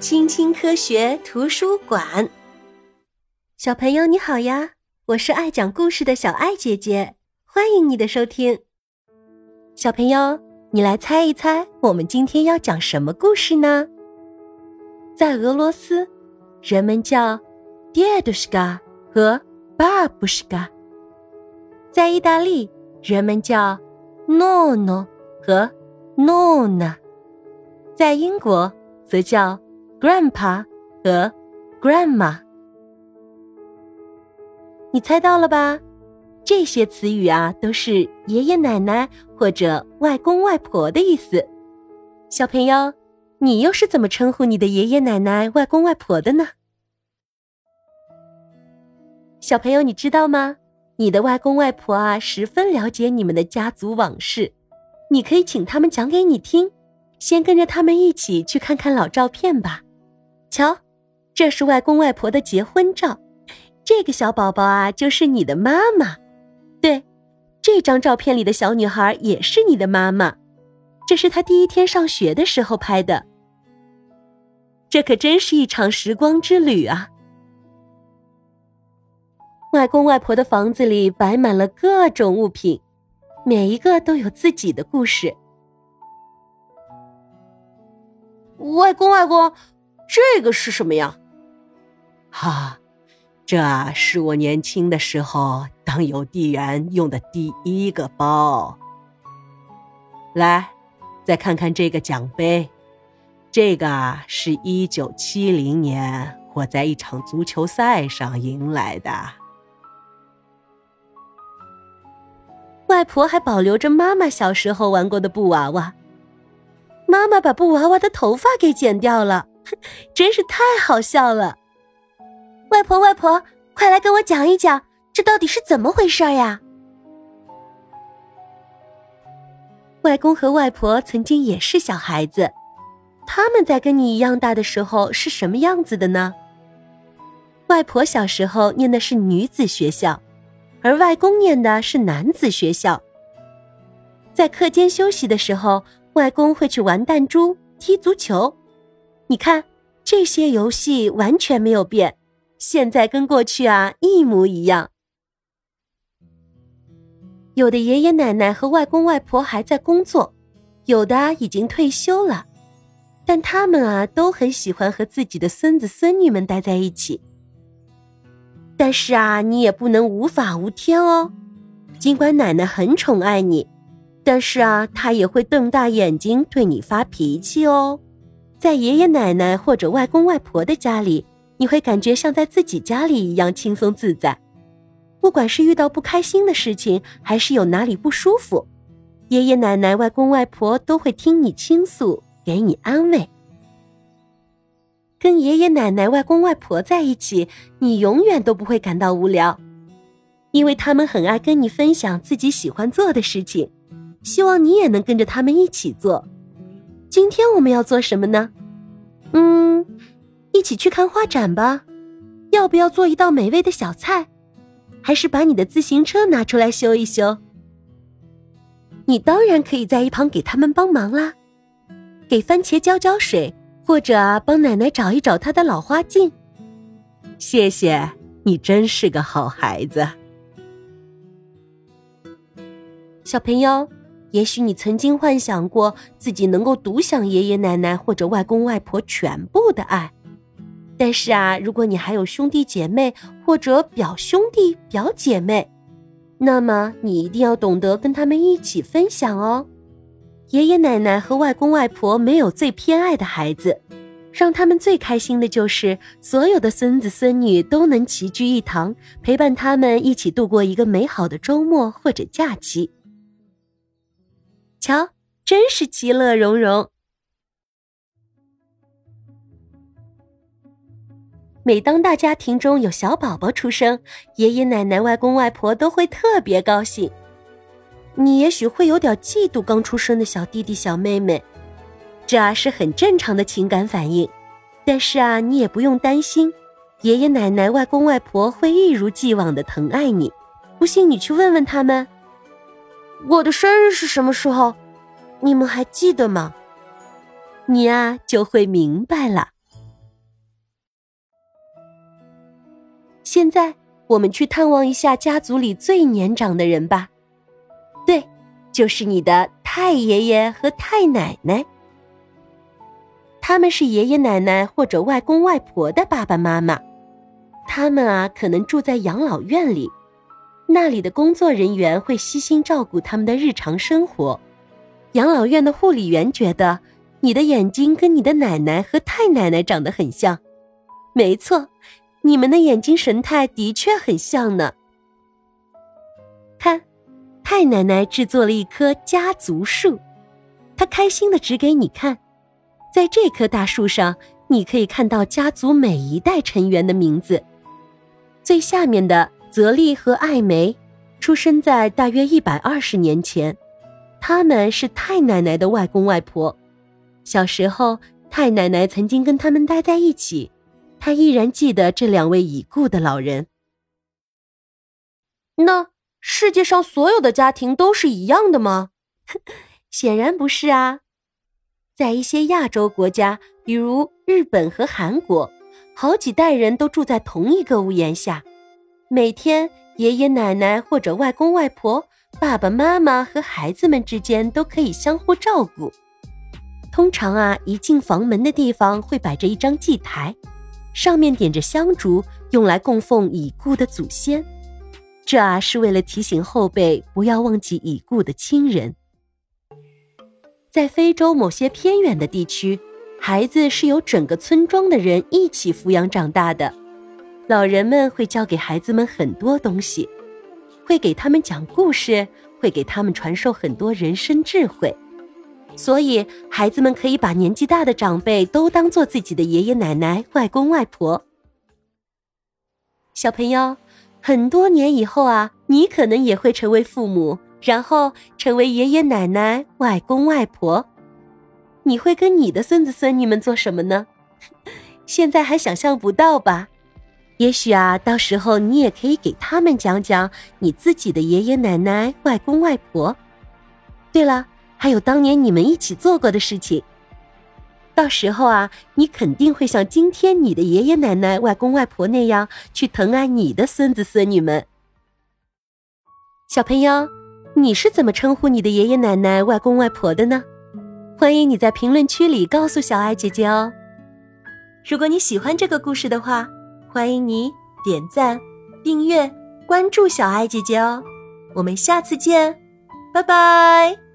青青科学图书馆，小朋友你好呀！我是爱讲故事的小爱姐姐，欢迎你的收听。小朋友，你来猜一猜，我们今天要讲什么故事呢？在俄罗斯，人们叫 “dedushka” 和 “babushka”；在意大利，人们叫 “nono” 和 “nona”；在英国，则叫 “grandpa” 和 “grandma”。你猜到了吧？这些词语啊，都是爷爷奶奶或者外公外婆的意思。小朋友，你又是怎么称呼你的爷爷奶奶、外公外婆的呢？小朋友，你知道吗？你的外公外婆啊，十分了解你们的家族往事，你可以请他们讲给你听。先跟着他们一起去看看老照片吧。瞧，这是外公外婆的结婚照。这个小宝宝啊，就是你的妈妈。对，这张照片里的小女孩也是你的妈妈。这是她第一天上学的时候拍的。这可真是一场时光之旅啊！外公外婆的房子里摆满了各种物品，每一个都有自己的故事。外公外公，这个是什么呀？哈，这是我年轻的时候当邮递员用的第一个包。来，再看看这个奖杯，这个啊是一九七零年我在一场足球赛上赢来的。外婆还保留着妈妈小时候玩过的布娃娃。妈妈把布娃娃的头发给剪掉了，真是太好笑了。外婆，外婆，快来跟我讲一讲，这到底是怎么回事呀？外公和外婆曾经也是小孩子，他们在跟你一样大的时候是什么样子的呢？外婆小时候念的是女子学校，而外公念的是男子学校。在课间休息的时候。外公会去玩弹珠、踢足球，你看这些游戏完全没有变，现在跟过去啊一模一样。有的爷爷奶奶和外公外婆还在工作，有的已经退休了，但他们啊都很喜欢和自己的孙子孙女们待在一起。但是啊，你也不能无法无天哦，尽管奶奶很宠爱你。但是啊，她也会瞪大眼睛对你发脾气哦。在爷爷奶奶或者外公外婆的家里，你会感觉像在自己家里一样轻松自在。不管是遇到不开心的事情，还是有哪里不舒服，爷爷奶奶、外公外婆都会听你倾诉，给你安慰。跟爷爷奶奶、外公外婆在一起，你永远都不会感到无聊，因为他们很爱跟你分享自己喜欢做的事情。希望你也能跟着他们一起做。今天我们要做什么呢？嗯，一起去看画展吧。要不要做一道美味的小菜？还是把你的自行车拿出来修一修？你当然可以在一旁给他们帮忙啦，给番茄浇浇水，或者帮奶奶找一找她的老花镜。谢谢你，真是个好孩子，小朋友。也许你曾经幻想过自己能够独享爷爷奶奶或者外公外婆全部的爱，但是啊，如果你还有兄弟姐妹或者表兄弟表姐妹，那么你一定要懂得跟他们一起分享哦。爷爷奶奶和外公外婆没有最偏爱的孩子，让他们最开心的就是所有的孙子孙女都能齐聚一堂，陪伴他们一起度过一个美好的周末或者假期。瞧，真是其乐融融。每当大家庭中有小宝宝出生，爷爷奶奶、外公外婆都会特别高兴。你也许会有点嫉妒刚出生的小弟弟、小妹妹，这啊是很正常的情感反应。但是啊，你也不用担心，爷爷奶奶、外公外婆会一如既往的疼爱你。不信你去问问他们。我的生日是什么时候？你们还记得吗？你呀就会明白了。现在我们去探望一下家族里最年长的人吧。对就是你的太爷爷和太奶奶。他们是爷爷奶奶或者外公外婆的爸爸妈妈。他们啊可能住在养老院里。那里的工作人员会悉心照顾他们的日常生活。养老院的护理员觉得你的眼睛跟你的奶奶和太奶奶长得很像，没错，你们的眼睛神态的确很像呢。看，太奶奶制作了一棵家族树，她开心的指给你看。在这棵大树上，你可以看到家族每一代成员的名字。最下面的泽利和艾梅，出生在大约一百二十年前，他们是太奶奶的外公外婆。小时候，太奶奶曾经跟他们待在一起，她依然记得这两位已故的老人。那世界上所有的家庭都是一样的吗？显然不是啊。在一些亚洲国家，比如日本和韩国，好几代人都住在同一个屋檐下，每天爷爷奶奶或者外公外婆、爸爸妈妈和孩子们之间都可以相互照顾。通常啊，一进房门的地方会摆着一张祭台，上面点着香烛，用来供奉已故的祖先。这啊是为了提醒后辈不要忘记已故的亲人。在非洲某些偏远的地区，孩子是由整个村庄的人一起抚养长大的。老人们会教给孩子们很多东西，会给他们讲故事，会给他们传授很多人生智慧。所以，孩子们可以把年纪大的长辈都当做自己的爷爷奶奶、外公外婆。小朋友，很多年以后啊，你可能也会成为父母。然后成为爷爷奶奶、外公外婆，你会跟你的孙子孙女们做什么呢？现在还想象不到吧？也许啊，到时候你也可以给他们讲讲你自己的爷爷奶奶、外公外婆。对了，还有当年你们一起做过的事情。到时候啊，你肯定会像今天你的爷爷奶奶、外公外婆那样去疼爱你的孙子孙女们。小朋友。你是怎么称呼你的爷爷奶奶、外公外婆的呢？欢迎你在评论区里告诉小爱姐姐哦。如果你喜欢这个故事的话，欢迎你点赞、订阅、关注小爱姐姐哦。我们下次见，拜拜。